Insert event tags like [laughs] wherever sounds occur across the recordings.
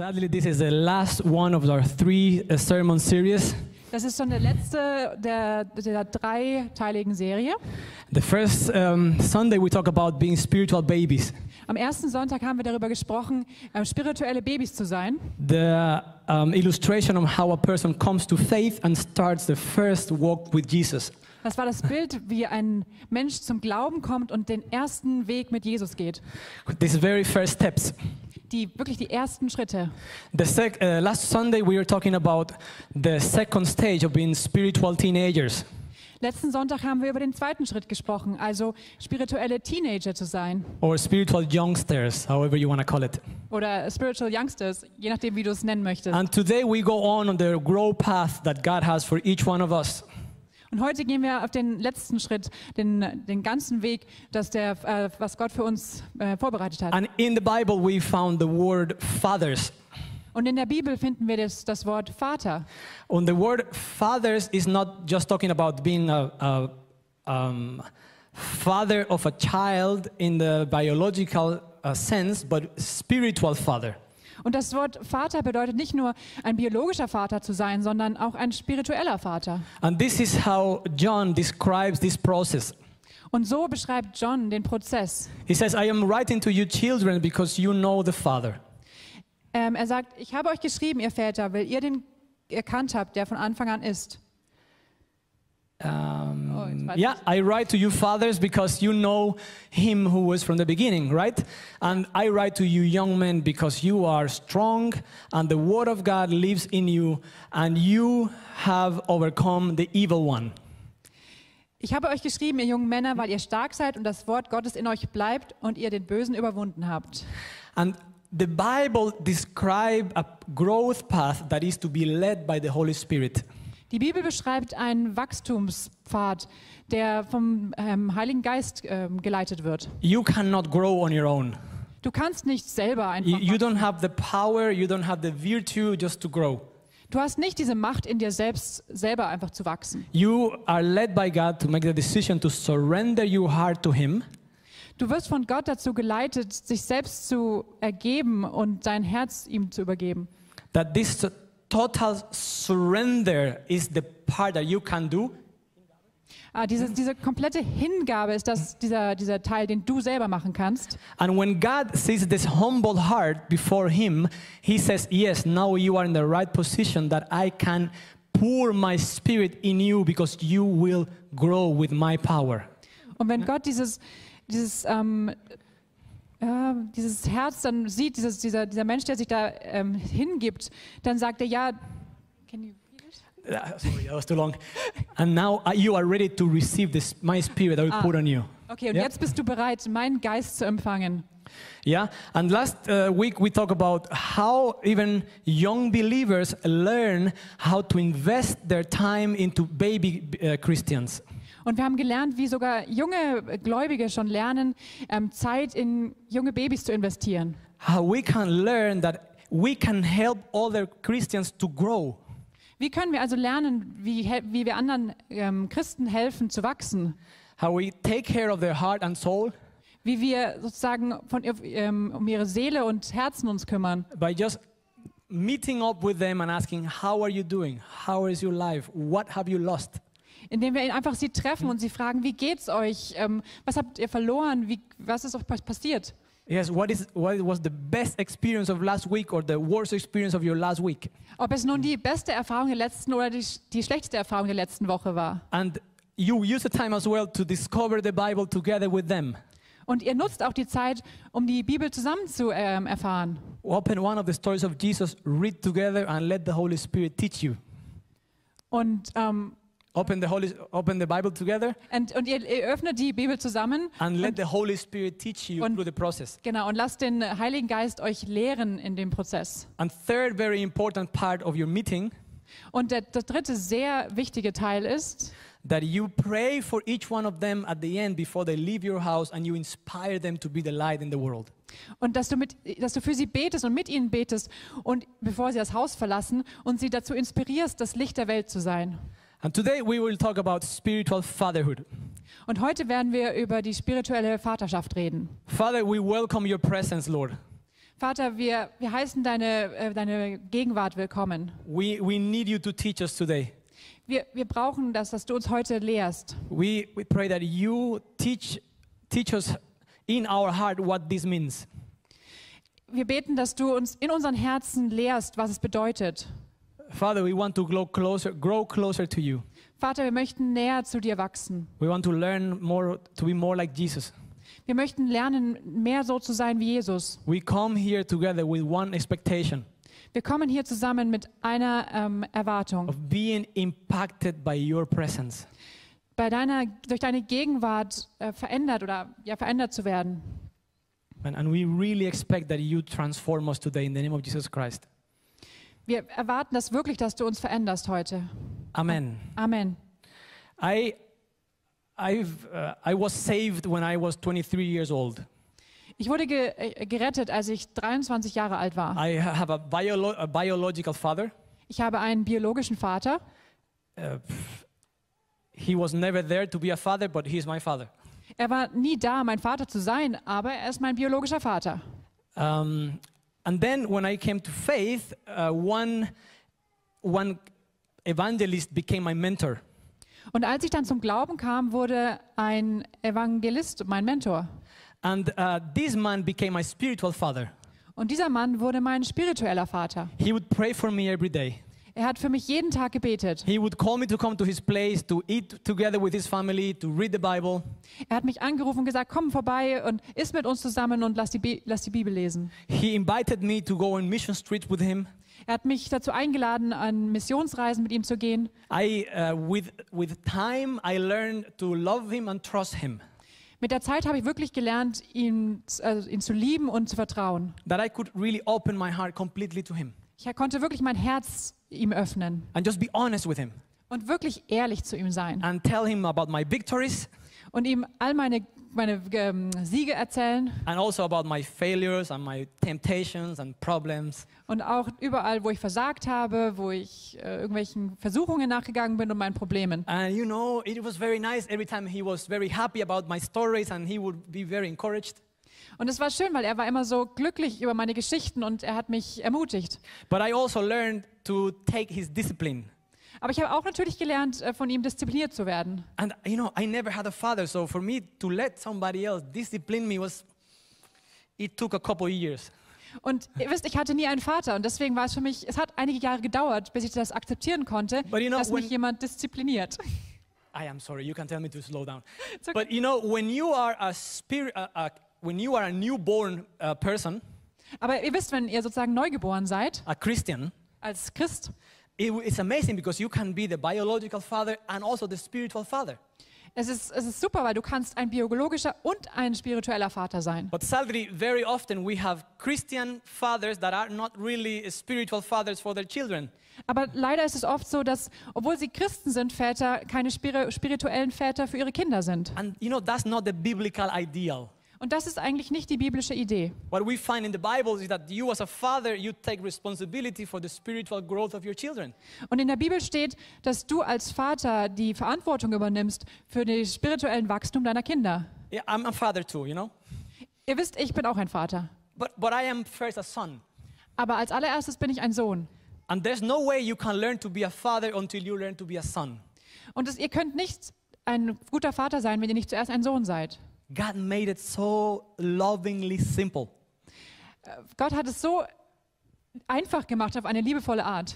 Sadly, this is the last one of our three uh, sermon series. Das ist schon der letzte der, der dreiteiligen Serie. The first um, Sunday we talk about being spiritual babies. Am ersten Sonntag haben wir darüber gesprochen, ähm, spirituelle Babys zu sein. The um, illustration of how a person comes to faith and starts the first walk with Jesus. Das war das Bild, wie ein Mensch zum Glauben kommt und den ersten Weg mit Jesus geht. These very first steps. Die wirklich die ersten Schritte. The sec- uh, last Sunday we were talking about the second stage of being spiritual teenagers. Letzten Sonntag haben wir über den zweiten Schritt gesprochen, also spirituelle Teenager zu sein or spiritual youngsters, however you want to call it. oder spiritual youngsters, je nachdem, wie du es nennen möchtest. And today we go on on the grow path that God has for each one of us. Und heute gehen wir auf den letzten Schritt, den, den ganzen Weg, dass der, äh, was Gott für uns äh, vorbereitet hat. And in the Bible we found the word fathers. Und in der Bibel finden wir das, das Wort Vater. And the word fathers is not just talking about being a, a um, father of a child in the biological uh, sense, but spiritual father. Und das Wort Vater bedeutet nicht nur ein biologischer Vater zu sein, sondern auch ein spiritueller Vater. And this is how John describes this process. Und so beschreibt John den Prozess. He says, I am writing to you children because you know the Father. Ähm, er sagt, ich habe euch geschrieben, ihr Väter, weil ihr den erkannt habt, der von Anfang an ist. Um, Oh, yeah, I write to you fathers because you know him who was from the beginning, right? And I write to you young men because you are strong and the word of God lives in you and you have overcome the evil one. Ich habe euch geschrieben, ihr jungen Männer, weil ihr stark seid und das Wort Gottes in euch bleibt und ihr den Bösen überwunden habt. And the Bible describes a growth path that is to be led by the Holy Spirit. Die Bibel beschreibt einen Wachstumspfad, der vom ähm, Heiligen Geist ähm, geleitet wird. You cannot grow on your own. Du kannst nicht selber einfach. You, you don't have the power, you don't have the virtue just to grow. Du hast nicht diese Macht in dir selbst, selber einfach zu wachsen. You are led by God to make the decision to surrender your heart to Him Du wirst von Gott dazu geleitet, sich selbst zu ergeben und dein Herz ihm zu übergeben. that this total surrender is the part that you can do Ah, diese, diese komplette Hingabe ist das, dieser, dieser Teil, den du selber machen kannst. and when god sees this humble heart before him he says yes now you are in the right position that i can pour my spirit in you because you will grow with my power Und wenn Gott dieses, dieses, ähm, äh, dieses Herz dann sieht, dieses, dieser, dieser Mensch, der sich da ähm, hingibt, dann sagt er, ja, can you? Uh, sorry that was too long and now uh, you are ready to receive this my spirit i will Ah. put on you Okay, und Ja. jetzt bist du bereit, meinen Geist zu empfangen. Yeah, and last uh, week we talked about how even young believers learn how to invest their time into baby uh, Christians. Und wir haben gelernt, wie sogar junge Gläubige schon lernen, ähm, Zeit in junge Babys zu investieren. How we can learn that we can help other Christians to grow. Wie können wir also lernen, wie, wie wir anderen ähm, Christen helfen zu wachsen? How we take care of their heart and soul Wie wir sozusagen von, ähm, um ihre Seele und Herzen uns kümmern. by just meeting up with them and asking, How are you doing? How is your life? What have you lost? Indem wir einfach sie treffen und sie fragen, wie geht's euch? Ähm, was habt ihr verloren? Wie, was ist euch pas- passiert? Yes, what, is, what was the best experience of last week or the worst experience of your last week? Ob es nun die beste Erfahrung der letzten oder die, die schlechteste Erfahrung der letzten Woche war. And you use the time as well to discover the Bible together with them. Und ihr nutzt auch die Zeit, um die Bibel zusammen zu ähm, erfahren. Open one of the stories of Jesus, read together, and let the Holy Spirit teach you. Und, ähm, Open the, Holy, open the Bible together und, und ihr, ihr öffnet die Bibel zusammen. and let the Holy Spirit teach you Und- through the process. Genau, und lasst den Heiligen Geist euch lehren in dem Prozess. And third, very important part of your meeting, Und der, der dritte sehr wichtige Teil ist, that you pray for each one of them at the end before they leave your house and you inspire them to be the light in the world. und dass du, mit, dass du für sie betest und mit ihnen betest und bevor sie das Haus verlassen und sie dazu inspirierst, das Licht der Welt zu sein. And today we will talk about spiritual fatherhood. Und heute werden wir über die spirituelle Vaterschaft reden. Father, we welcome your presence, Lord. Vater, wir, wir heißen deine, äh, deine Gegenwart willkommen. We, we need you to teach us today. Wir, wir brauchen das, dass du uns heute lehrst. We, we pray that you teach, teach us in our heart what this means. Wir beten, dass du uns in unseren Herzen lehrst, was es bedeutet. Father, we want to grow closer, grow closer to you. Vater, wir möchten näher zu dir wachsen. We want to learn more, to be more like Jesus. Wir möchten lernen, mehr so zu sein wie Jesus. We come here together with one expectation Wir kommen hier zusammen mit einer ähm, Erwartung, of being impacted by your presence. bei deiner, durch deine Gegenwart äh, verändert oder ja, verändert zu werden. And, and we really expect that you transform us today in the name of Jesus Christ. Wir erwarten das wirklich, dass du uns veränderst heute. Amen. Amen. I, I've, uh, I was saved when I was 23 years old. Ich wurde ge äh, gerettet, als ich 23 Jahre alt war. I ha- have a, biolo- a biological father. Ich habe einen biologischen Vater. Uh, he was never there to be a father, but he's my father. Er war nie da, mein Vater zu sein, aber er ist mein biologischer Vater. Um, and then when I came to faith, uh, one, one evangelist became my mentor. Und als ich dann zum Glauben kam, wurde ein Evangelist mein Mentor. And uh, this man became my spiritual father. Und dieser Mann wurde mein spiritueller Vater. He would pray for me every day. Er hat für mich jeden Tag gebetet. He would call me to come to his place, to eat together with his family, to read the Bible. Er hat mich angerufen und gesagt, komm vorbei und iss mit uns zusammen und lass die, Bi lass die Bibel lesen. He invited me to go on mission streets with him. Er hat mich dazu eingeladen, an Missionsreisen mit ihm zu gehen. I, uh, with, with time, I learned to love him and trust him. Mit der Zeit habe ich wirklich gelernt, ihn, also ihn zu lieben und zu vertrauen. That I could really open my heart completely to him Ich konnte wirklich mein Herz ihm öffnen and just be honest with him und wirklich ehrlich zu ihm sein and tell him about my victories und ihm all meine, meine ähm, Siege erzählen and also about my failures and my temptations and problems. und auch überall, wo ich versagt habe, wo ich äh, irgendwelchen Versuchungen nachgegangen bin und meinen Problemen. And you know, it was very nice every time he was very happy about my stories and he would be very encouraged. Und es war schön, weil er war immer so glücklich über meine Geschichten und er hat mich ermutigt. But I also learned to take his discipline. Aber ich habe auch natürlich gelernt, äh, von ihm diszipliniert zu werden. And you know, I never had a father, so for me to let somebody else discipline me was, it took a couple years. Und ihr wisst, ich hatte nie einen Vater und deswegen war es für mich, es hat einige Jahre gedauert, bis ich das akzeptieren konnte, you know, dass mich jemand diszipliniert. [laughs] I am sorry, you can tell me to slow down. Okay. But you know, when you are a spirit, uh, uh, when you are a newborn uh, person, Aber ihr wisst, wenn ihr sozusagen neugeboren seid, a Christian, als Christ, it, it's amazing because you can be the biological father and also the spiritual father. es ist, es ist super, weil du kannst ein biologischer und ein spiritueller Vater sein. But sadly, very often we have Christian fathers that are not really spiritual fathers for their children. Aber leider ist es oft so, dass, obwohl sie Christen sind, Väter keine spiri spirituellen Väter für ihre Kinder sind. And you know, that's not the biblical ideal. Und das ist eigentlich nicht die biblische Idee. What we find in the Bible is that you, as a father, you take responsibility for the spiritual growth of your children. Und in der Bibel steht, dass du als Vater die Verantwortung übernimmst für den spirituellen Wachstum deiner Kinder. Yeah, I'm a father too, you know? Ihr wisst, ich bin auch ein Vater. But, but I am first a son. Aber als allererstes bin ich ein Sohn. And there's no way you can learn to be a father until you learn to be a son. Und es, ihr könnt nicht ein guter Vater sein, wenn ihr nicht zuerst ein Sohn seid. God made it so lovingly simple. Gott hat es so einfach gemacht auf eine liebevolle Art.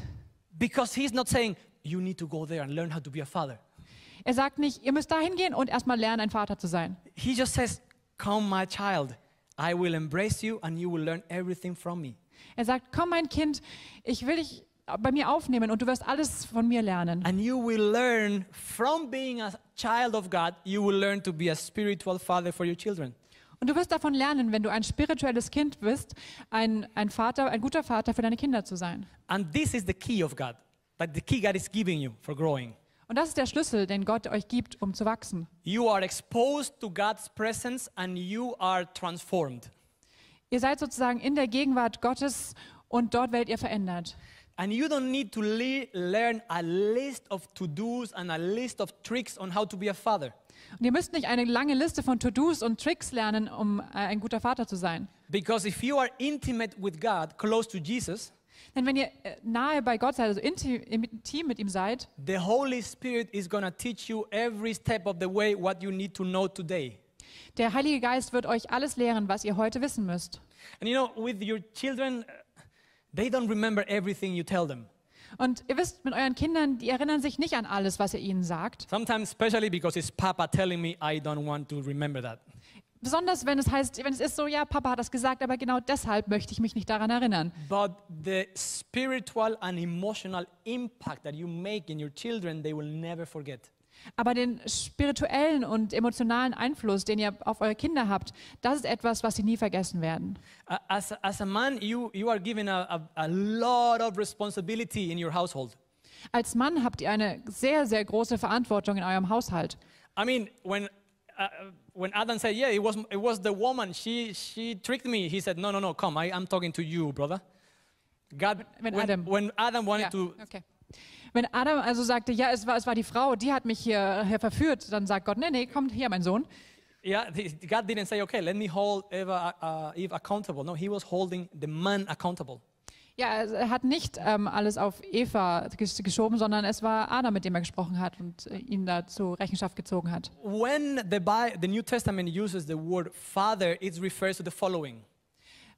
Because He's not saying, you need to go there and learn how to be a father. Er sagt nicht, ihr müsst dahin gehen und erstmal lernen, ein Vater zu sein. He just says, Come, my child. I will embrace you and you will learn everything from me. Er sagt, komm mein Kind, ich will dich bei mir aufnehmen und du wirst alles von mir lernen. And you will learn from being a child of God, you will learn to be a spiritual father for your children. Und du wirst davon lernen, wenn du ein spirituelles Kind bist, ein, ein Vater, ein guter Vater für deine Kinder zu sein. And this is the key of God, like the key God is giving you for growing. Und das ist der Schlüssel, den Gott euch gibt, um zu wachsen. You are exposed to God's presence and you are transformed. Ihr seid sozusagen in der Gegenwart Gottes und dort werdet ihr verändert. And you don't need to le- learn a list of to dos and a list of tricks on how to be a father. Und ihr müsst nicht eine lange Liste von To-Dos und Tricks lernen, um äh, ein guter Vater zu sein. Because if you are intimate with God, close to Jesus, Denn wenn ihr äh, nahe bei Gott seid, also inti- intim mit ihm seid, the Holy Spirit is going to teach you every step of the way what you need to know today. der Heilige Geist wird euch alles lehren, was ihr heute wissen müsst. And you know, with your children, they don't remember everything you tell them. Und ihr wisst, mit euren Kindern, die erinnern sich nicht an alles, was ihr ihnen sagt. Sometimes, especially because it's Papa telling me, I don't want to remember that. Besonders wenn es heißt, wenn es ist so, ja, Papa hat das gesagt, aber genau deshalb möchte ich mich nicht daran erinnern. But the spiritual and emotional impact that you make in your children, they will never forget. Aber den spirituellen und emotionalen Einfluss, den ihr auf eure Kinder habt, das ist etwas, was sie nie vergessen werden. As, as a man, you, you are given a, a, a lot of responsibility in your household. Als Mann habt ihr eine sehr, sehr große Verantwortung in eurem Haushalt. I mean, when, uh, when Adam said, Yeah, it was, it was the woman, she, she tricked me, he said, No, no, no, come, I, I'm talking to you, brother. God, When when, Adam- when Adam wanted Ja, to okay. Wenn Adam also sagte, ja, es war, es war die Frau, die hat mich hier, hier verführt, dann sagt Gott, nee, nee, kommt hier, mein Sohn. Yeah, God didn't say, okay, let me hold Eva, uh, Eve accountable. No, he was holding the man accountable. Ja, er hat nicht ähm, alles auf Eva gesch- geschoben, sondern es war Adam, mit dem er gesprochen hat und äh, ihn da zur Rechenschaft gezogen hat. When the, Bi- the New Testament uses the word father, it refers to the following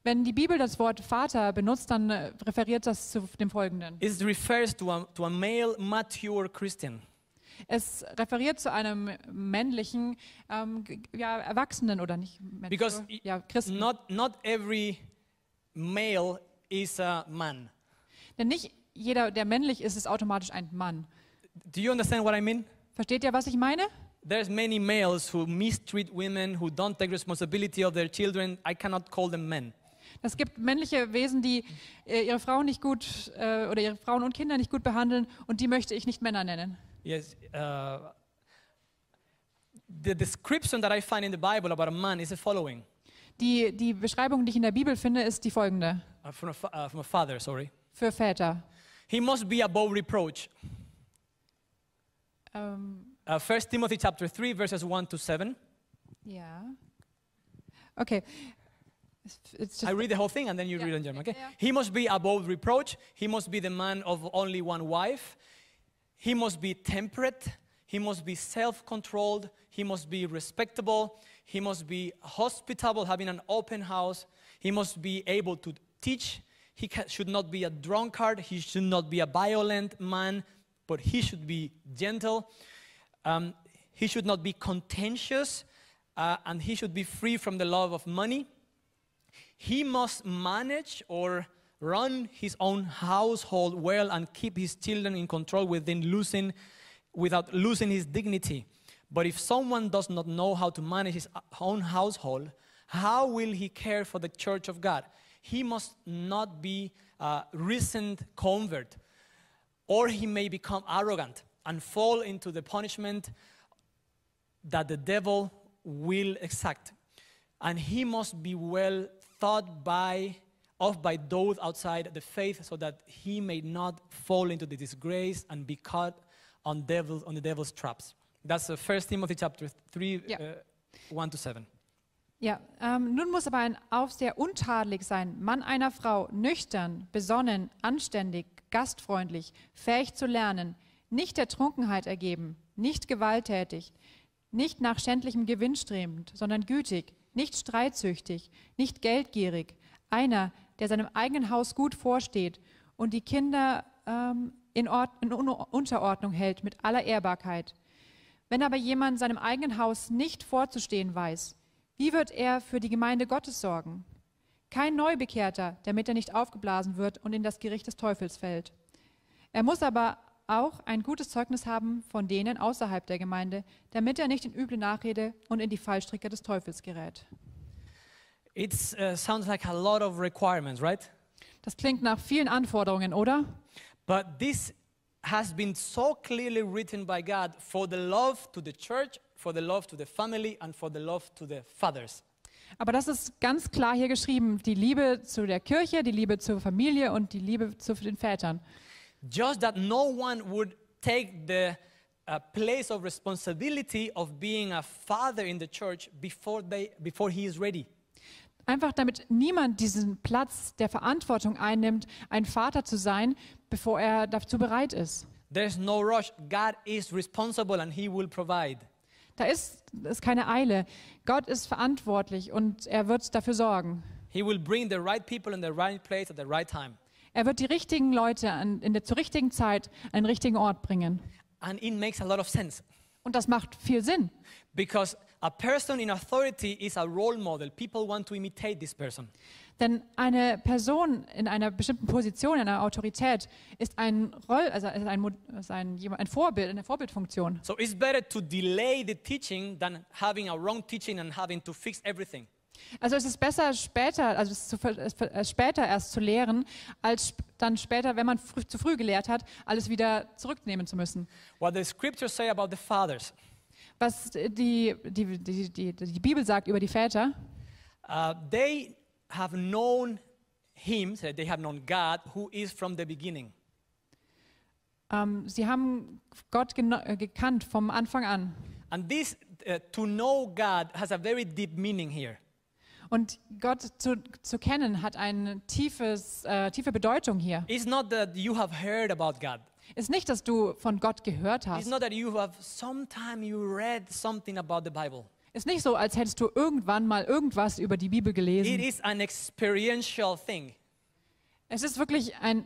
Wenn die Bibel das Wort Vater benutzt, dann äh, referiert das zu dem Folgenden. it refers to a, to a male, mature Christian. Es referiert zu einem männlichen, ähm, ja, Erwachsenen oder nicht männlich, Because ja, Christen. Not, not every male is a man. Denn nicht jeder, der männlich ist, ist automatisch ein Mann. Do you understand what I mean? Versteht ihr, was ich meine? There's many males who mistreat women, who don't take responsibility of their children. I cannot call them men. Es gibt männliche Wesen, die äh, ihre Frauen nicht gut äh, oder ihre Frauen und Kinder nicht gut behandeln und die möchte ich nicht Männer nennen. Yes. Uh, the description that I find in the Bible about a man is the following Die, die Beschreibung, die ich in der Bibel finde, ist die folgende. uh, from, a uh, from a father, sorry. Für Väter. He must be above reproach. Ähm, Uh, 1 Timothy chapter 3, verses 1 to 7. ja. Okay. It's- it's I read the whole thing and then you Yeah. read in German, okay? Yeah. He must be above reproach. He must be the man of only one wife. He must be temperate. He must be self controlled. He must be respectable. He must be hospitable, having an open house. He must be able to teach. He should not be a drunkard. He should not be a violent man, but he should be gentle. Um, he should not be contentious, uh, and he should be free from the love of money. He must manage or run his own household well and keep his children in control within losing, without losing his dignity. But if someone does not know how to manage his own household, how will he care for the church of God? He must not be a recent convert, or he may become arrogant and fall into the punishment that the devil will exact. And he must be well thought by of by those outside the faith so that he may not fall into the disgrace and be caught on devil on the devil's traps. That's uh, 1 Timothy chapter 3 Yeah. uh, 1 to 7. Ja, ähm, nun muss aber ein Aufseher untadelig sein, Mann einer Frau, nüchtern, besonnen, anständig, gastfreundlich, fähig zu lernen, nicht der Trunkenheit ergeben, nicht gewalttätig, nicht nach schändlichem Gewinn strebend, sondern gütig, nicht streitsüchtig, nicht geldgierig, einer, der seinem eigenen Haus gut vorsteht und die Kinder ähm, in, Ord in Un Unterordnung hält mit aller Ehrbarkeit. Wenn aber jemand seinem eigenen Haus nicht vorzustehen weiß, wie wird er für die Gemeinde Gottes sorgen? Kein Neubekehrter, damit er nicht aufgeblasen wird und in das Gericht des Teufels fällt. Er muss aber auch ein gutes Zeugnis haben von denen außerhalb der Gemeinde, damit er nicht in üble Nachrede und in die Fallstricke des Teufels gerät. It uh, sounds like a lot of requirements, right? Das klingt nach vielen Anforderungen, oder? But this has been so clearly written by God for the love to the church, for the love to the family, and for the love to the fathers. Aber das ist ganz klar hier geschrieben, die Liebe zu der Kirche, die Liebe zur Familie und die Liebe zu den Vätern. Just that no one would take the a place of responsibility of being a father in the church before, they, before he is ready. Einfach damit niemand diesen Platz der Verantwortung einnimmt, ein Vater zu sein, bevor er dazu bereit ist. There's no rush. God is responsible and he will provide. Da ist, ist keine Eile. Gott ist verantwortlich und er wird dafür sorgen. He will bring the right people in the right place at the right time. Er wird die richtigen Leute an, in der, zur richtigen Zeit an den richtigen Ort bringen. And it makes a lot of sense Und das macht viel Sinn. because a person in authority is a role model. People want to imitate this person. Denn eine Person in einer bestimmten Position, in einer Autorität, ist ein, Roll, also ist ein, ist ein, ein Vorbild, eine Vorbildfunktion. So it's better to delay the teaching than having a wrong teaching and having to fix everything. Also es ist besser später, also es zu, äh, später erst zu lehren, als dann später, wenn man früh, zu früh gelehrt hat, alles wieder zurücknehmen zu müssen. What the scriptures say about the fathers Was die, die, die, die, die Bibel sagt über die Väter, Uh, they have known him, they have known God, who is from the beginning. ähm, sie haben Gott äh, gekannt vom Anfang an. And this, uh, to know God, has a very deep meaning here. Und Gott zu, zu kennen hat eine tiefes, äh, tiefe Bedeutung hier. It's not that you have heard about God. Ist nicht, dass du von Gott gehört It's hast. not that you have sometime you read something about the Bible. Ist nicht so, als hättest du irgendwann mal irgendwas über die Bibel It gelesen. is an experiential thing. Es ist wirklich ein Eine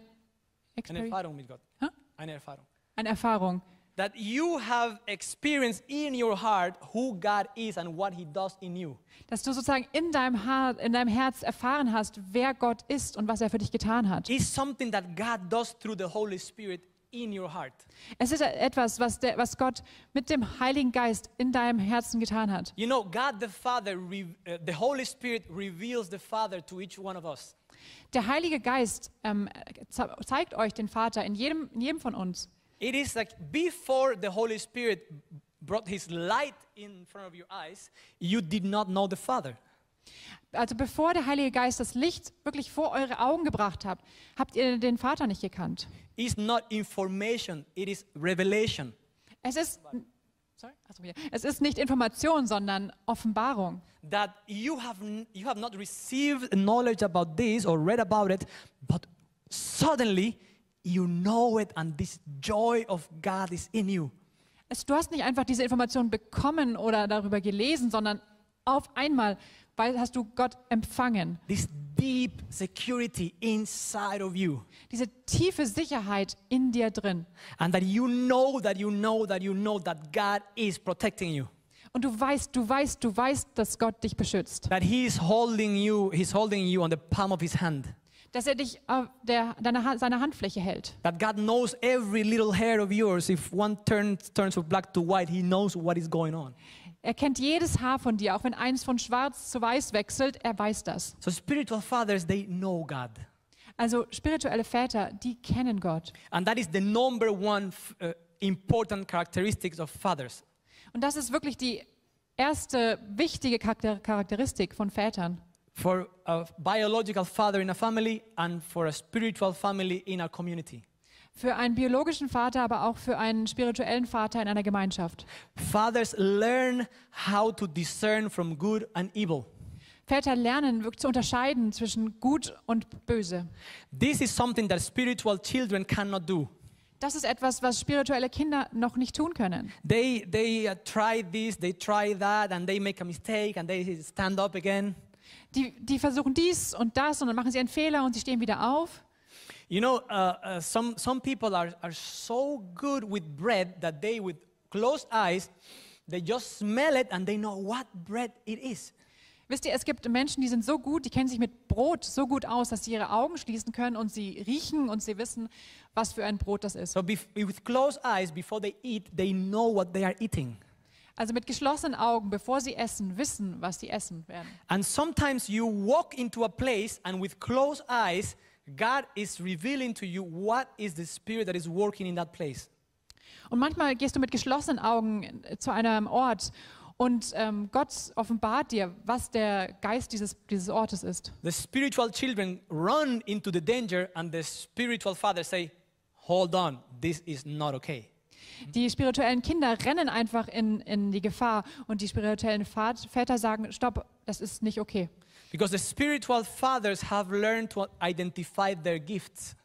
Experi Erfahrung mit Gott. Hä? Eine Erfahrung. eine Erfahrung. That you have experienced in your heart who God is and what He does in you. Dass du sozusagen in deinem, Haar, in deinem Herz erfahren hast, wer Gott ist und was er für dich getan hat. It's something that God does through the Holy Spirit in your heart. Es ist etwas, was, der, was Gott mit dem Heiligen Geist in deinem Herzen getan hat. You know, God the Father, uh, the Holy Spirit reveals the Father to each one of us. Der Heilige Geist ähm, ze- zeigt euch den Vater in jedem, in jedem von uns. It is like before the Holy Spirit brought His light in front of your eyes, you did not know the Father. Also bevor der Heilige Geist das Licht wirklich vor eure Augen gebracht hat, habt ihr den Vater nicht gekannt. It's not information, it is revelation. Es ist, sorry? Es ist nicht Information, sondern Offenbarung. That you have, you have not received knowledge about this or read about it, but suddenly you know it, and this joy of God is in you. Es, du hast nicht einfach diese Information bekommen oder darüber gelesen, sondern auf einmal weil, hast du Gott empfangen. This deep security inside of you. Diese tiefe Sicherheit in dir drin. And that you know that you know that you know that God is protecting you. Und du weißt, du weißt, du weißt, dass Gott dich beschützt. That He is holding you, He's holding you on the palm of His hand. Dass er dich auf der, deiner, Ha- seiner Handfläche hält. That God knows every little hair of yours. If one turns, turns from black to white, He knows what is going on. Er kennt jedes Haar von dir, auch wenn eins von schwarz zu weiß wechselt, er weiß das. So spiritual fathers, they know God. Also spirituelle Väter, die kennen Gott. And that is the number one uh, important characteristics of fathers. Und das ist wirklich die erste wichtige Charakter Charakteristik von Vätern. For a biological father in a family and for a spiritual family in a community. Für einen biologischen Vater, aber auch für einen spirituellen Vater in einer Gemeinschaft. Fathers learn how to discern from good and evil. Väter lernen zu unterscheiden zwischen gut und böse. This is something that spiritual children cannot do. Das ist etwas, was spirituelle Kinder noch nicht tun können. They, they uh, try this, they try that, and they make a mistake and they stand up again. Die, die versuchen dies und das und dann machen sie einen Fehler und sie stehen wieder auf. You know, uh, uh, some, some people are, are so good with bread that they, with closed eyes, they just smell it and they know what bread it is. Wisst ihr, es gibt Menschen, die sind so gut, die kennen sich mit Brot so gut aus, dass sie ihre Augen schließen können und sie riechen und sie wissen, was für ein Brot das ist. So with closed eyes, before they eat, they know what they are eating. Also mit geschlossenen Augen, bevor sie essen, wissen, was sie essen werden. And sometimes you walk into a place and with closed eyes, God is revealing to you what is the spirit that is working in that place. Und manchmal gehst du mit geschlossenen Augen äh, zu einem Ort und ähm, Gott offenbart dir, was der Geist dieses, dieses Ortes ist. The spiritual children run into the danger and the spiritual father say, "Hold on, this is not okay." Die spirituellen Kinder rennen einfach in, in die Gefahr und die spirituellen Väter sagen, stopp, das ist nicht okay. Because the spiritual fathers have learned to identify their gifts.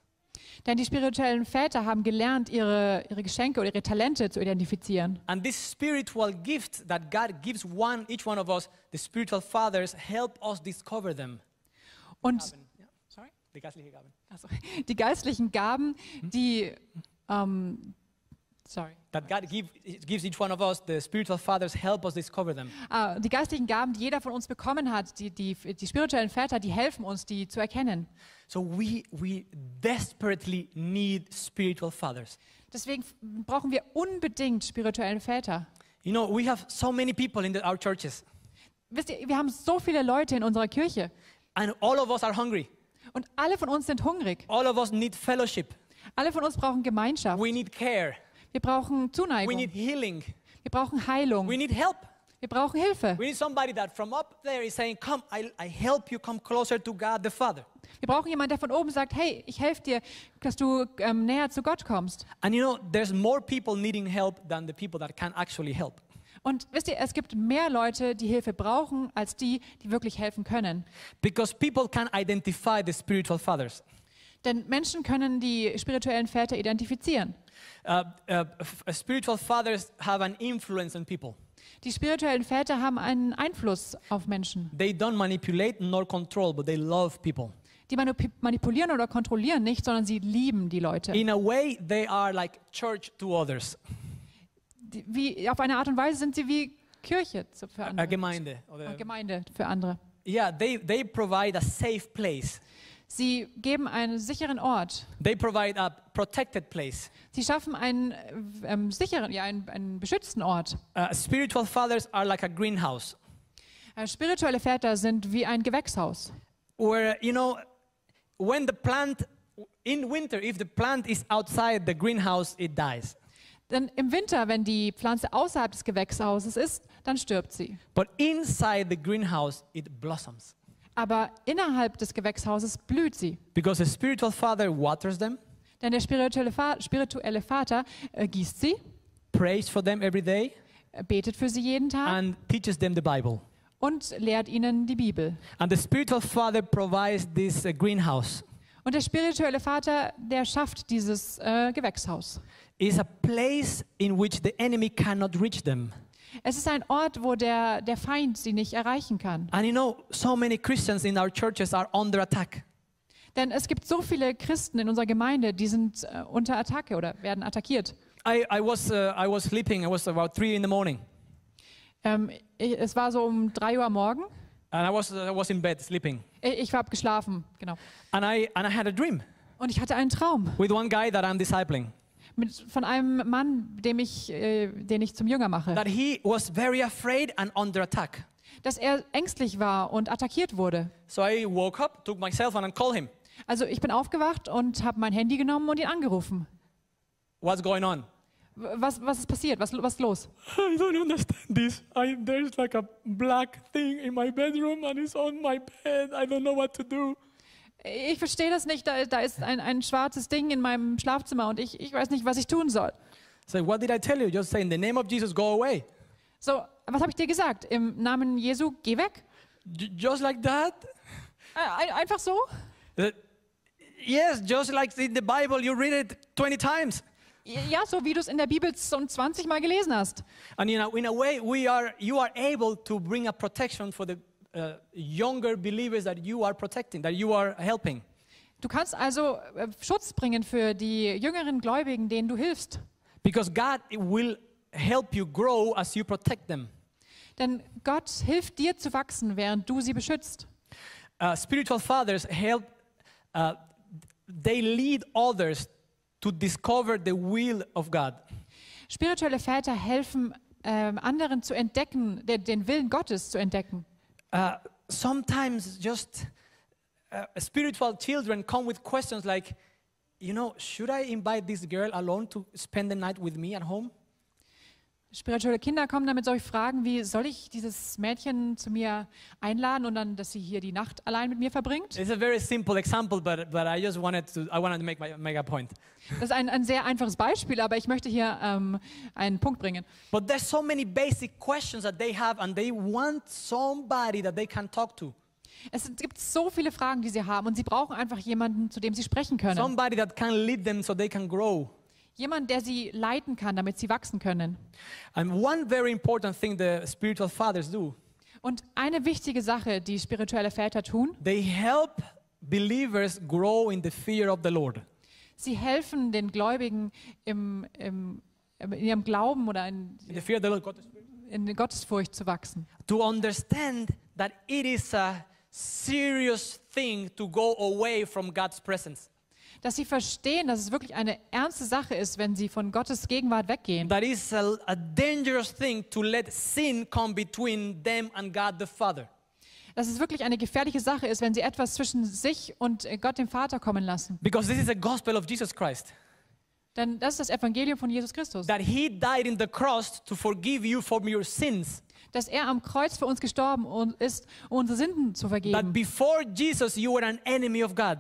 Denn die spirituellen Väter haben gelernt, ihre, ihre Geschenke oder ihre Talente zu identifizieren. And this spiritual gift that God gives one, each one of us, the spiritual fathers help us discover them. Und? Die geistliche Gaben. die geistlichen Gaben, die, ähm, sorry, That God give, gives each one of us, the spiritual fathers help us discover them. ah, die geistlichen Gaben, die jeder von uns bekommen hat, die, die, die spirituellen Väter, die helfen uns, die zu erkennen. So we, we desperately need spiritual fathers. Deswegen brauchen wir unbedingt spirituelle Väter. You know, we have so many people in the, our churches, Wisst ihr, wir haben so viele Leute in unserer Kirche and all of us are hungry. und alle von uns sind hungrig. All of us need fellowship. Alle von uns brauchen Gemeinschaft. We need care. Wir brauchen We Zuneigung. need healing. Wir brauchen Heilung. We need help. Wir brauchen Hilfe. We need somebody that from up there is saying, Come, I, I help you come closer to God the Father. Wir brauchen jemanden, der von oben sagt, hey, ich helfe dir, dass du ähm, näher zu Gott kommst. And you know, there's more people needing help than the people that can actually help. Und wisst ihr, es gibt mehr Leute, die Hilfe brauchen, als die, die wirklich helfen können. Because people can identify the spiritual fathers. Denn Menschen können die spirituellen Väter identifizieren. Uh, uh, spiritual fathers have an influence on people. Die spirituellen Väter haben einen Einfluss auf Menschen. They don't manipulate nor control, but they love people. Die manip- manipulieren oder kontrollieren nicht, sondern sie lieben die Leute. In a way, they are like church to others, Die, wie, auf eine Art und Weise sind sie wie Kirche für a andere. Gemeinde. or the- Gemeinde für andere. Yeah, they, they provide a safe place. Sie geben einen sicheren Ort. They provide a protected place. Sie schaffen einen äh, ähm, sicheren, ja, einen, einen beschützten Ort. Uh, spiritual fathers are like a greenhouse Äh, spirituelle Väter sind wie ein Gewächshaus. where, you know, when the plant, in winter, if the plant is outside the greenhouse, it dies. Denn im Winter, wenn die Pflanze außerhalb des Gewächshauses ist, dann stirbt sie. But inside the greenhouse, it blossoms. Aber innerhalb des Gewächshauses blüht sie. Because the spiritual father waters them, Denn der spirituelle, Va spirituelle Vater äh, gießt sie, prays for them every day, äh, betet für sie jeden Tag and teaches them the Bible. und lehrt ihnen die Bibel. And the spiritual father provides this uh, greenhouse. Und der spirituelle Vater, der schafft dieses äh, Gewächshaus. It's a place in which the enemy cannot reach them. Es ist ein Ort, wo der, der Feind sie nicht erreichen kann. And you know, so many Christians in our churches are under attack. Denn es gibt so viele Christen in unserer Gemeinde, die sind äh, unter Attacke oder werden attackiert. I, I, was, uh, I was sleeping, I was about three in the morning, Ähm, ich, es war so um 3 Uhr Morgen. and I was, I was in bed sleeping. Ich, ich habe geschlafen, genau. And I, and I had a dream Und ich hatte einen Traum with one guy that I'm discipling. Mit, von einem Mann, dem ich, äh, den ich zum Jünger mache. That he was very afraid and under attack. Dass er ängstlich war und attackiert wurde. So I woke up, took my cell phone, and called him. Also ich bin aufgewacht und habe mein Handy genommen und ihn angerufen. What's going on? Was, was ist passiert? Was, was ist los? I don't understand this. I, there's like a black thing in my bedroom and it's on my bed. I don't know what to do. Ich verstehe das nicht. Da, da ist ein, ein schwarzes Ding in meinem Schlafzimmer und ich, ich weiß nicht, was ich tun soll. So what did I tell you? Just say in the name of Jesus, go away. So, was habe ich dir gesagt? Im Namen Jesu, geh weg? Just like that? Ein- Einfach so? Uh, yes, just like in the Bible, you read it 20 times. Ja, so wie du es in der Bibel schon 20 Mal gelesen hast. And you know, in a way, we are, you are able to bring a protection for the uh, younger believers that you are protecting, that you are helping. Du kannst also äh, Schutz bringen für die jüngeren Gläubigen, denen du hilfst. Because God will help you grow as you protect them. Denn Gott hilft dir zu wachsen, während du sie beschützt. Uh, spiritual fathers help, uh, they lead others to discover the will of God. Spirituelle Väter helfen ähm, anderen zu entdecken, den, den Willen Gottes zu entdecken. Uh, sometimes just uh, spiritual children come with questions like, you know, should I invite this girl alone to spend the night with me at home? Spirituelle Kinder kommen dann mit solchen Fragen wie, soll ich dieses Mädchen zu mir einladen und dann, dass sie hier die Nacht allein mit mir verbringt? It's a very simple example, but, but I just wanted to, I wanted to make, my, make a point. Das ist ein, ein sehr einfaches Beispiel, aber ich möchte hier ähm, einen Punkt bringen. But there's so many basic questions that they have, and they want somebody that they can talk to. Es gibt so viele Fragen, die sie haben und sie brauchen einfach jemanden, zu dem sie sprechen können. Somebody that can lead them so they can grow. Jemand, der sie leiten kann, damit sie wachsen können. And one very important thing the spiritual fathers do, Und eine wichtige Sache, die spirituelle Väter tun, they help believers grow in the fear of the Lord. sie helfen den Gläubigen im, im, in ihrem Glauben oder in, In the fear of the Lord, in Gottesfurcht zu wachsen. to understand that it is a serious thing to go away from God's presence. Dass sie verstehen, dass es wirklich eine ernste Sache ist, wenn sie von Gottes Gegenwart weggehen. That is a, a dangerous thing to let sin come between them and God the Father. Dass es wirklich eine gefährliche Sache ist, wenn sie etwas zwischen sich und äh, Gott dem Vater kommen lassen. Because this is the gospel of Jesus Christ. Denn das ist das Evangelium von Jesus Christus. That he died in the cross to forgive you for your sins. Dass er am Kreuz für uns gestorben und ist, um unsere Sünden zu vergeben. before Jesus you were an enemy of God.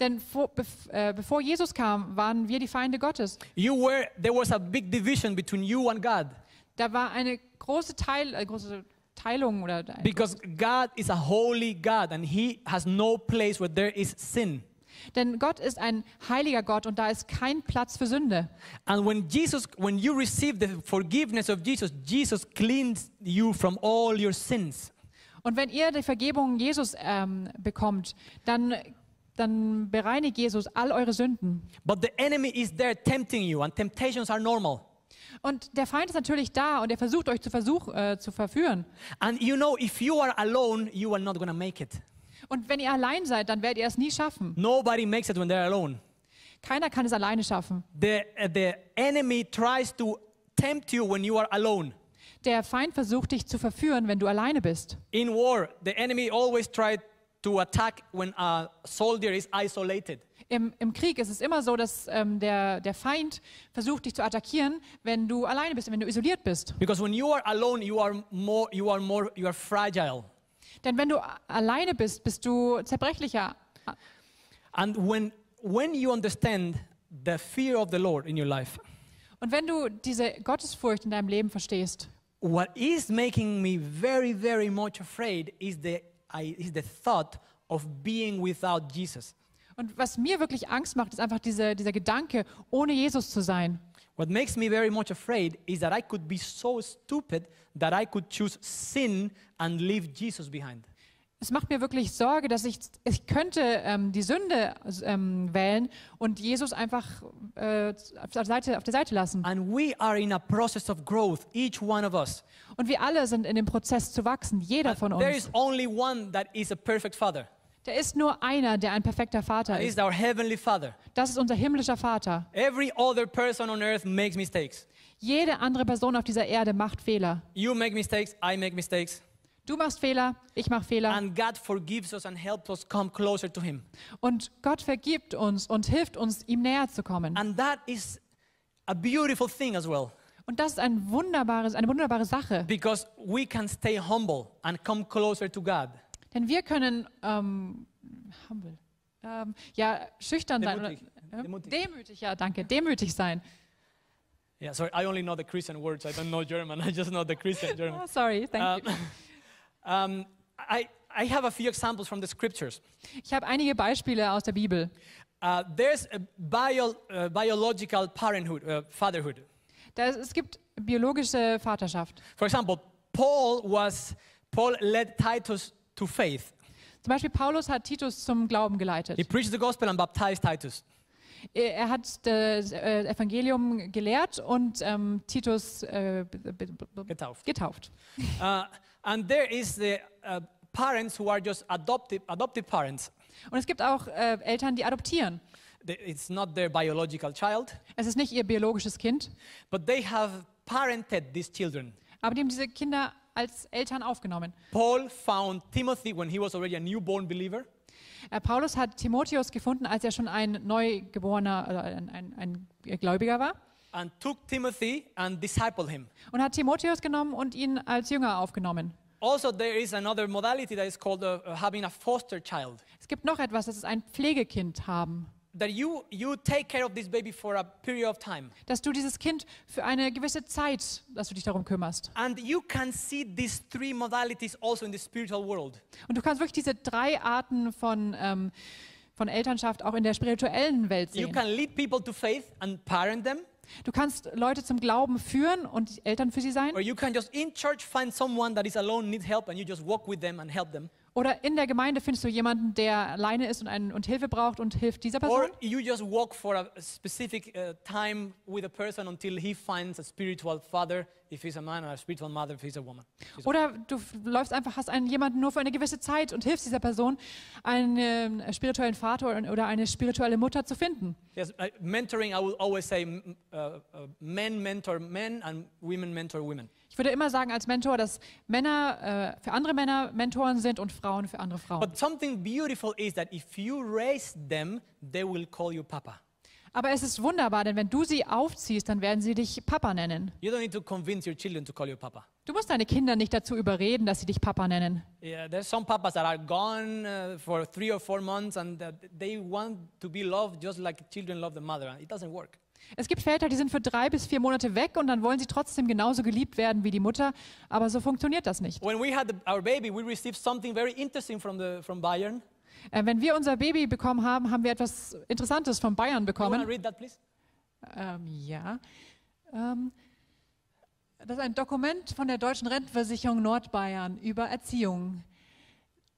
Denn vor, äh, bevor Jesus kam, waren wir die Feinde Gottes. You were there was a big division between you and God. Da war eine große, Teil, äh, große Teilung oder Because God is a holy God and he has no place where there is sin. denn Gott ist ein heiliger Gott und da ist kein Platz für Sünde. And when Jesus, when you receive the forgiveness of Jesus, Jesus cleans you from all your sins. Und wenn ihr die Vergebung Jesus ähm, bekommt, dann, dann bereinigt Jesus all eure Sünden. But the enemy is there tempting you, and temptations are normal. Und der Feind ist natürlich da und er versucht euch zu, versuch, äh, zu verführen. And you know, if you are alone, you are not going to make it. Und wenn ihr allein seid, dann werdet ihr es nie schaffen. Nobody makes it when they're alone. Keiner kann es alleine schaffen. The, uh, the enemy tries to tempt you when you are alone. Der Feind versucht dich zu verführen, wenn du alleine bist. In war, the enemy always tries to attack when a soldier is isolated. Im, Im Krieg ist es immer so, dass ähm, der, der Feind versucht, dich zu attackieren, wenn du alleine bist, wenn du isoliert bist. Because when you are alone, you are more, you are more, you are fragile. Denn wenn du alleine bist, bist du zerbrechlicher. And when, when you understand the fear of the Lord in your life, Und wenn du diese Gottesfurcht in deinem Leben verstehst, what is making me very, very much afraid is the, is the thought of being without Jesus. und was mir wirklich Angst macht, ist einfach diese, dieser Gedanke, ohne Jesus zu sein. What makes me very much afraid is that I could be so stupid that I could choose sin and leave Jesus behind. Es macht mir wirklich Sorge, dass ich, ich könnte ähm, die Sünde ähm, wählen und Jesus einfach äh, auf, der Seite, auf der Seite lassen. And we are in a process of growth, each one of us. Und wir alle sind in dem Prozess zu wachsen, jeder von And there uns. is only one that is a perfect father. Da ist nur einer, der ein perfekter Vater ist. is our heavenly father. Das ist unser himmlischer Vater. Every other person on earth makes mistakes. Jede andere Person auf dieser Erde macht Fehler. You make mistakes, I make mistakes. Du machst Fehler, ich mache Fehler. And God forgives us and helps us come closer to Him. Und Gott vergibt uns und hilft uns, ihm näher zu kommen. And that is a beautiful thing as well. Und das ist ein wunderbares, eine wunderbare Sache. Because we can stay humble and come closer to God. Denn wir können ähm, humble, ähm, ja, schüchtern sein. Oder, Demütig. äh, Demütig. demütig, ja, danke. Demütig sein. Yeah, sorry, I only know the Christian words. I don't know German. [laughs] I just know the Christian German. Oh, sorry, thank you. [laughs] Um, I, I have a few examples from the scriptures. Ich habe einige Beispiele aus der Bibel. Uh, there's a bio, uh, biological parenthood, uh, fatherhood. Da ist, es gibt biologische Vaterschaft. For example, Paul was Paul led Titus to faith. Zum Beispiel Paulus hat Titus zum Glauben geleitet. He preached the gospel and baptized Titus. Er hat das äh, Evangelium gelehrt und ähm, Titus äh, Getauft. getauft. And there is the uh, parents who are just adoptive, adoptive parents. Und es gibt auch äh, Eltern, die adoptieren. It's not their biological child, Es ist nicht ihr biologisches Kind, but they have parented these children. aber die haben diese Kinder als Eltern aufgenommen. Paul found Timothy when he was already a newborn believer. Äh, Paulus hat Timotheus gefunden, als er schon ein Neugeborener, oder ein, ein, ein Gläubiger war. And took Timothy and discipled him. und hat Timotheus genommen und ihn als Jünger aufgenommen. Also, there is another modality that is called uh, uh, having a foster child. Es gibt noch etwas, das ist ein Pflegekind haben. That you, you take care of this baby for a period of time. Dass du dieses Kind für eine gewisse Zeit, dass du dich darum kümmerst. And you can see these three modalities also in the spiritual world. Und du kannst wirklich diese drei Arten von, ähm, von Elternschaft auch in der spirituellen Welt You sehen. can lead people to faith and parent them, Du kannst Leute zum Glauben führen und Eltern für sie sein. or you can just in church find someone that is alone, need help, and you just walk with them and help them. Oder in der Gemeinde findest du jemanden, der alleine ist und, einen, und Hilfe braucht und hilft dieser Person. Or you just walk for a a specific uh, time with a person until he finds a spiritual father, if he's a man, or a spiritual mother, if he's a woman. She's a- Oder du läufst einfach, hast einen jemanden nur für eine gewisse Zeit und hilfst dieser Person, einen äh, spirituellen Vater oder- eine spirituelle Mutter zu finden. Yes, uh, mentoring, I will always say uh, uh, men mentor men and women mentor women. Ich würde immer sagen als Mentor, dass Männer äh, für andere Männer Mentoren sind und Frauen für andere Frauen. But something beautiful is that if you raise them, they will call you Papa. Aber es ist wunderbar, denn wenn du sie aufziehst, dann werden sie dich Papa nennen. You don't need to convince your children to call you Papa. Du musst deine Kinder nicht dazu überreden, dass sie dich Papa nennen. Yeah, there's some papas that are gone uh, for three or four months and they want to be loved just like children love the mother. and It doesn't work. Es gibt Väter, die sind für drei bis vier Monate weg und dann wollen sie trotzdem genauso geliebt werden wie die Mutter, aber so funktioniert das nicht. When we had the, our baby, we received something very interesting from, the, from Bayern. Äh, wenn wir unser Baby bekommen haben, haben wir etwas Interessantes von Bayern You bekommen. read that, please? Ähm, ja. Ähm, das ist ein Dokument von der Deutschen Rentenversicherung Nordbayern über Erziehung.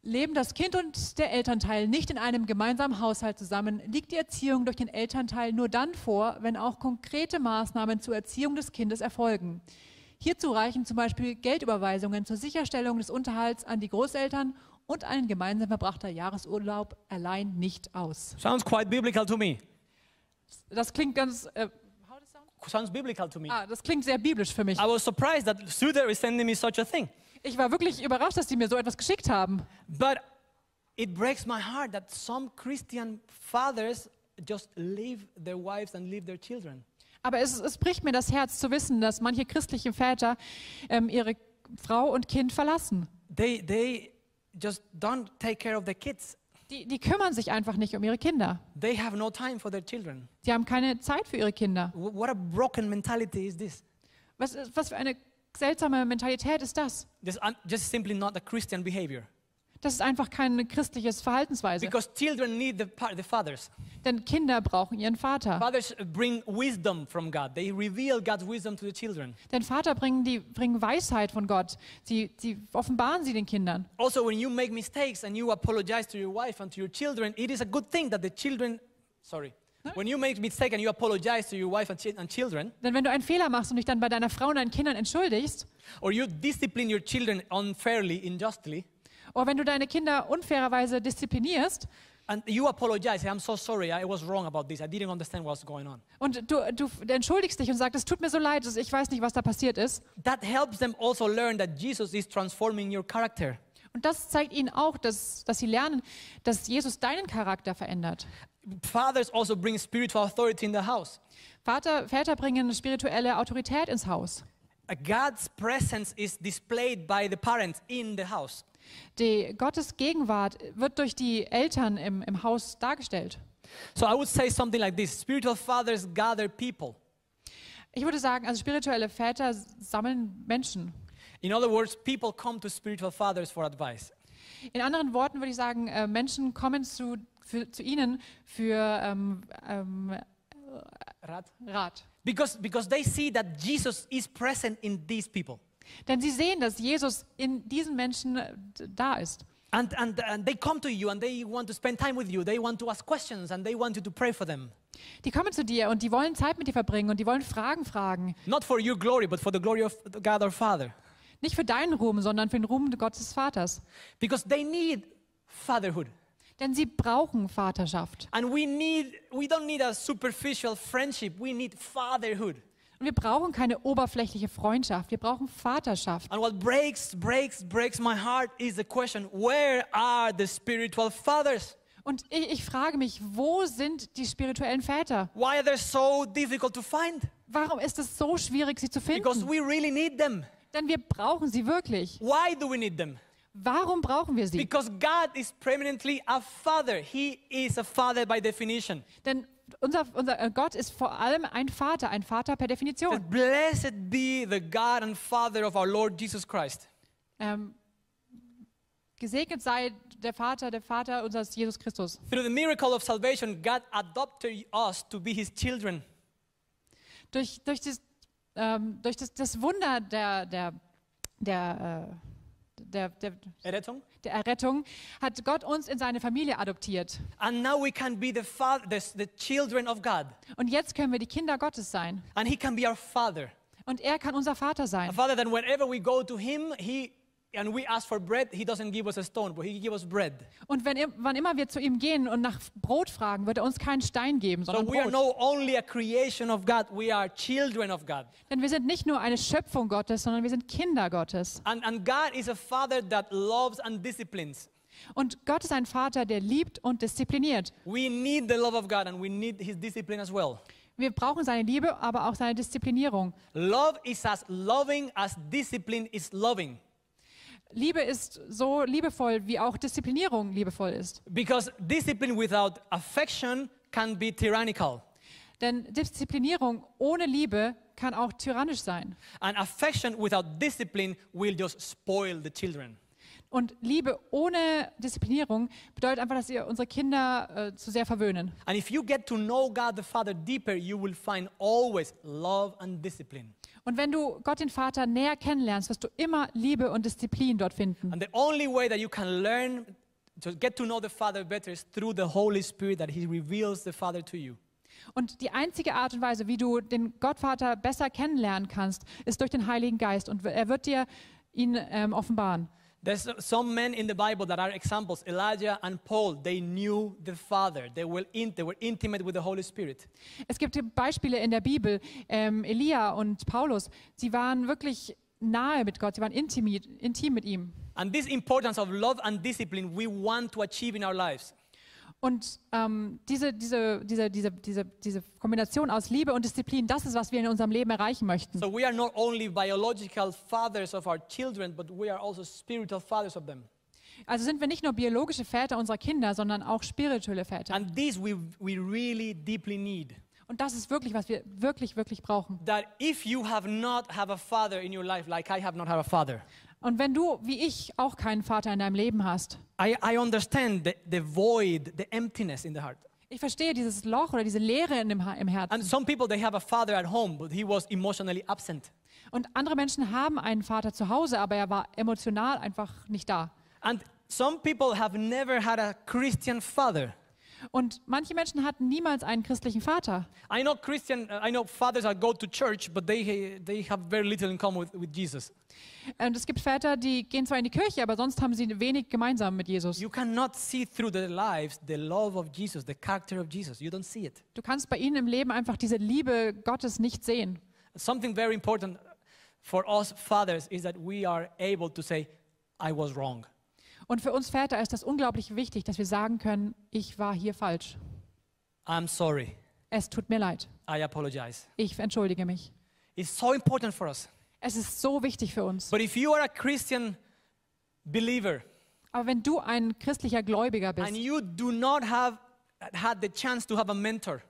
Leben das Kind und der Elternteil nicht in einem gemeinsamen Haushalt zusammen, liegt die Erziehung durch den Elternteil nur dann vor, wenn auch konkrete Maßnahmen zur Erziehung des Kindes erfolgen. Hierzu reichen zum Beispiel Geldüberweisungen zur Sicherstellung des Unterhalts an die Großeltern und ein gemeinsam verbrachter Jahresurlaub allein nicht aus. Sounds quite biblical to me. Das klingt ganz, äh? Sounds biblical to me. ah, das klingt sehr biblisch für mich. I was surprised that Suder is sending me such a thing. Ich war wirklich überrascht, dass die mir so etwas geschickt haben. But it breaks my heart that some Christian fathers just leave their wives and leave their children. Aber es, es bricht mir das Herz zu wissen, dass manche christliche Väter ähm, ihre Frau und Kind verlassen. They, they just don't take care of their kids. Die, die kümmern sich einfach nicht um ihre Kinder. They have no time for their children. Sie haben keine Zeit für ihre Kinder. Wh- What a broken mentality is this? Was, was für eine seltsame Mentalität ist das? Just, un- just simply not a Christian behavior. Das ist einfach keine christliche Verhaltensweise. Because children need the, pa- the fathers. Denn Kinder brauchen ihren Vater. Fathers bring wisdom from God. They reveal God's wisdom to the children. Denn Vater bringen, die, bringen Weisheit von Gott. Sie, sie offenbaren sie den Kindern. Also, when you make mistakes and you apologize to your wife and to your children, it is a good thing that the children, sorry, Denn wenn du einen Fehler machst und dich dann bei deiner Frau und deinen Kindern entschuldigst, or you discipline your children unfairly, unjustly, oder wenn du deine Kinder unfairerweise disziplinierst and you apologize, say, I'm so sorry, I was wrong about this, I didn't understand what's going on. und du, du entschuldigst dich und sagst, es tut mir so leid, ich weiß nicht, was da passiert ist. That helps them also learn that Jesus is transforming your character. Und das zeigt ihnen auch, dass, dass sie lernen, dass Jesus deinen Charakter verändert. Fathers also bring spiritual authority in the house. Vater, Väter bringen spirituelle Autorität ins Haus. God's presence is displayed by the parents in the house. Die Gottes Gegenwart wird durch die Eltern im, im Haus dargestellt. So I would say something like this Spiritual fathers gather people. Ich würde sagen, also spirituelle Väter sammeln Menschen. In other words, people come to spiritual fathers for advice. In anderen Worten würde ich sagen, äh, Menschen kommen zu, für, zu ihnen für ähm, ähm, Rat. Because, because they see that Jesus is present in these people. Denn sie sehen, dass Jesus in diesen Menschen äh, da ist. And, and, and they come to you and they want to spend time with you. They want to ask questions and they want you to pray for them. Die kommen zu dir und die wollen Zeit mit dir verbringen und die wollen Fragen fragen. Not for your glory, but for the glory of God our Father. Nicht für deinen Ruhm, sondern für den Ruhm Gottes Vaters. Because they need fatherhood. Denn sie brauchen Vaterschaft. And we need we don't need a superficial friendship. We need fatherhood. Und wir brauchen keine oberflächliche Freundschaft, wir brauchen Vaterschaft. And what breaks, breaks, breaks my heart is the question where are the spiritual fathers? Und ich, ich frage mich, wo sind die spirituellen Väter? Why are they so difficult to find? Warum ist es so schwierig, sie zu Because finden? we really need them. Denn wir brauchen sie wirklich. Warum brauchen wir sie? Because God is permanently a father. He is a father by definition. Denn unser, unser äh, Gott ist vor allem ein Vater, ein Vater per Definition. Blessed be the God and Father of our Lord Jesus Christ. Ähm, gesegnet sei der Vater, der Vater unseres Jesus Christus. Through the miracle of salvation, God adopted us to be his children. Durch, durch, das, ähm, durch das, das Wunder der, der, der, äh, der, der, Errettung. der Errettung hat Gott uns in seine Familie adoptiert. And now we can be the, father, the, the children of God. Und jetzt können wir die Kinder Gottes sein. And he can be our father. Und er kann unser Vater A sein. father that whenever we go to him, he and we ask for bread, he doesn't give us a stone, but he gives us bread. Und wenn, wann immer wir zu ihm gehen und nach Brot fragen, wird er uns keinen Stein geben, So sondern we are Brot. not only a creation of God, we are children of God. Denn wir sind nicht nur eine Schöpfung Gottes, sondern wir sind Kinder Gottes. And, and God is a father that loves and disciplines. Und Gott ist ein Vater, der liebt und diszipliniert. We need the love of God and we need his discipline as well. Wir brauchen seine Liebe, aber auch seine Disziplinierung. Love is as loving as discipline is loving. Liebe ist so liebevoll, wie auch Disziplinierung liebevoll ist. Because discipline without affection can be tyrannical. Denn Disziplinierung ohne Liebe kann auch tyrannisch sein. And affection without discipline will just spoil the children. Und Liebe ohne Disziplinierung bedeutet einfach, dass wir unsere Kinder äh, zu sehr verwöhnen. And if you get to know God the Father deeper, you will find always love and discipline. Und wenn du Gott den Vater näher kennenlernst, wirst du immer Liebe und Disziplin dort finden. And the only way that you can learn to get to know the Father better is through the Holy Spirit that He reveals the Father to you. Und die einzige Art und Weise, wie du den Gottvater besser kennenlernen kannst, ist durch den Heiligen Geist. Und er wird dir ihn ähm, offenbaren. There's some men in the Bible that are examples. Elijah and Paul, they knew the Father. They were, in, they were intimate with the Holy Spirit. Es gibt Beispiele in der Bibel. Ähm, Elia und Paulus, sie waren wirklich nahe mit Gott, sie waren intim, intim mit ihm. And this importance of love and discipline we want to achieve in our lives. Und ähm, diese, diese, diese, diese, diese, diese Kombination aus Liebe und Disziplin, das ist, was wir in unserem Leben erreichen möchten. So we are not only biological fathers of our children, but we are also spiritual fathers of them. Also sind wir nicht nur biologische Väter unserer Kinder, sondern auch spirituelle Väter. And this we, we really deeply need. Und das ist wirklich, was wir wirklich, wirklich brauchen. That if you have not have a father in your life, like I have not have a father, Und wenn du, wie ich, auch keinen Vater in deinem Leben hast, I, I understand the, the void, the emptiness in the heart. ich verstehe dieses Loch oder diese Leere in dem, Ha- im Herzen. And some people, they have a father at home, but he was emotionally absent. Und andere Menschen haben einen Vater zu Hause, aber er war emotional einfach nicht da. And some people have never had a Christian father. Und manche Menschen hatten niemals einen christlichen Vater. I know Christian, uh, I know fathers that go to church, but they, they have very little in common with, with Jesus. Und es gibt Väter, die gehen zwar in die Kirche, aber sonst haben sie wenig gemeinsam mit Jesus. You cannot see through their lives the love of Jesus, the character of Jesus. You don't see it. Du kannst bei ihnen im Leben einfach diese Liebe Gottes nicht sehen. Something very important for us fathers is that we are able to say, I was wrong. Und für uns Väter ist das unglaublich wichtig, dass wir sagen können, ich war hier falsch. I'm sorry. Es tut mir leid. I apologize. Ich entschuldige mich. It's so important for us. Es ist so wichtig für uns. But if you are a Christian believer Aber wenn du ein christlicher Gläubiger and bist you do not have had the chance to have a mentor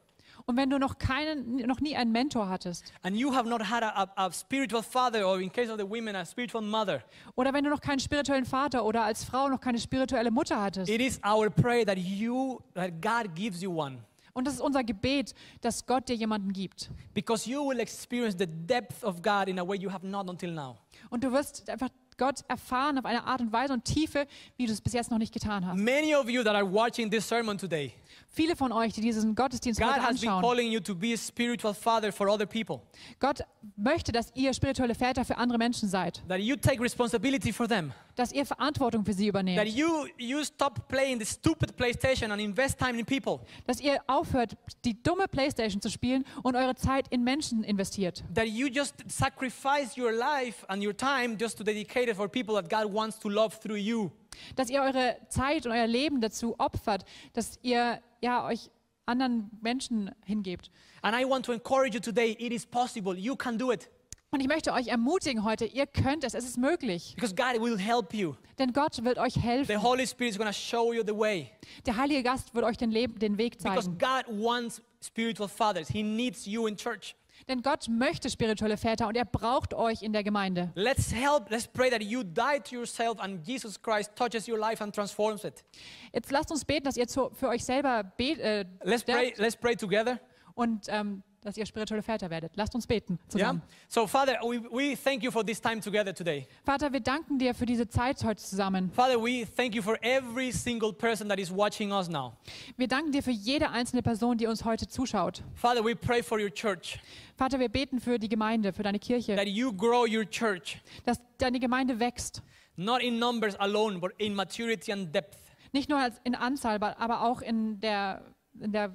und wenn du noch keinen, noch nie einen Mentor hattest. And you have not had a, a, a spiritual father or in case of the women a spiritual mother. Oder wenn du noch keinen spirituellen Vater oder als Frau noch keine spirituelle Mutter hattest, it is our prayer that you that god gives you one. Und das ist unser Gebet, dass Gott dir jemanden gibt. because you will experience the depth of god in a way you have not until now. Und du wirst einfach Gott erfahren auf eine Art und Weise und Tiefe, wie du es bis jetzt noch nicht getan hast. many of you that are watching this sermon today Viele von euch, die diesen Gottesdienst god heute has been anschauen, calling you to be a spiritual father for other people. Gott möchte, dass ihr spirituelle Väter für andere Menschen seid, that you take responsibility for them dass ihr Verantwortung für sie that übernehmt, you you stop playing the stupid playstation and invest time in people dass ihr aufhört, die dumme Playstation zu spielen und eure Zeit in Menschen investiert, that you just sacrifice your life and your time just to dedicate it for people that God wants to love through you. dass ihr eure Zeit und euer Leben dazu opfert, dass ihr ja euch anderen Menschen hingebt. And I want to encourage you today it is possible. You can do it Und ich möchte euch ermutigen heute, ihr könnt es, es ist möglich. because God will help you. Denn Gott wird euch The helfen. Holy Spirit is going to show you the way Der Heilige Geist wird euch den, Leb den Weg because zeigen. God wants spiritual fathers. He needs you in church. Denn Gott möchte spirituelle Väter und er braucht euch in der Gemeinde. Let's help. Let's pray that you die to yourself and Jesus Christ touches your life and transforms it. Jetzt lasst uns beten, dass ihr zu, für euch selber bet, äh, Let's pray. Let's pray together. und ähm, dass ihr spirituelle Väter werdet. Lasst uns beten Yeah. zusammen. So, Father, we, we thank you for this time together today. Vater, wir danken dir für diese Zeit heute zusammen. Father, we thank you for every single person that is watching us now. Wir danken dir für jede einzelne Person, die uns heute zuschaut. Father, we pray for your church, Vater, wir beten für die Gemeinde, für deine Kirche, that you grow your church, dass deine Gemeinde wächst. not in numbers alone, but in maturity and depth. Nicht nur als in Anzahl, aber auch in der, in der,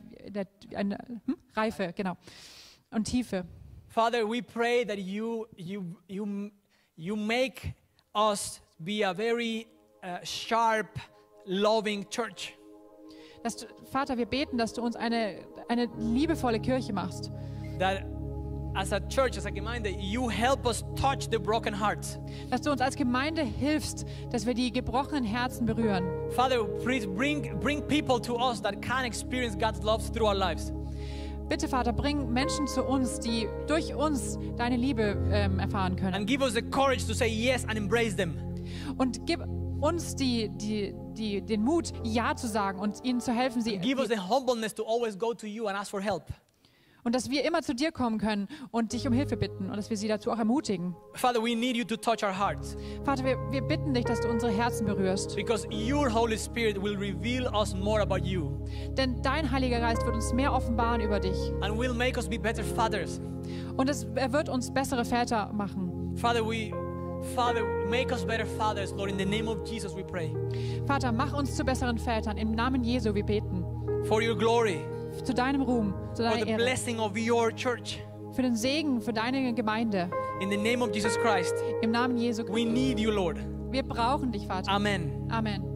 in der hm? Reife, genau. Und Tiefe. Father, we pray that you, you, you, you make us be a very uh, sharp, loving church. Du, Vater, wir beten, dass du uns eine, eine liebevolle Kirche machst. That as a church, as a gemeinde, you help us touch the broken hearts. Dass du uns als Gemeinde hilfst, dass wir die gebrochenen Herzen berühren. Father, please bring, bring people to us that can experience God's love through our lives. Bitte, Vater, bring Menschen zu uns, die durch uns deine Liebe ähm, erfahren können. And give us the courage to say yes and embrace them. Und gib uns die, die, die, den Mut, Ja zu sagen und ihnen zu helfen, sie, Give us the humbleness to always go to you and ask for help. Und dass wir immer zu dir kommen können und dich um Hilfe bitten und dass wir sie dazu auch ermutigen. Father, we need you to touch our hearts Vater, wir, wir bitten dich, dass du unsere Herzen berührst. because your Holy Spirit will reveal us more about you Denn dein Heiliger Geist wird uns mehr offenbaren über dich. and will make us be better fathers. Und es, er wird uns bessere Väter machen. Father, we Father, make us better fathers, Lord. In the name of Jesus, we pray. Vater, mach uns zu besseren Vätern. Im Namen Jesu, wir beten. For your glory, Zu deinem Ruhm, zu deiner the Ehre. blessing of your church. Für den Segen, für deine Gemeinde. In the name of Jesus Christ, Im Namen Jesu we Christi. need you, Lord. Wir brauchen dich, Vater. Amen. Amen.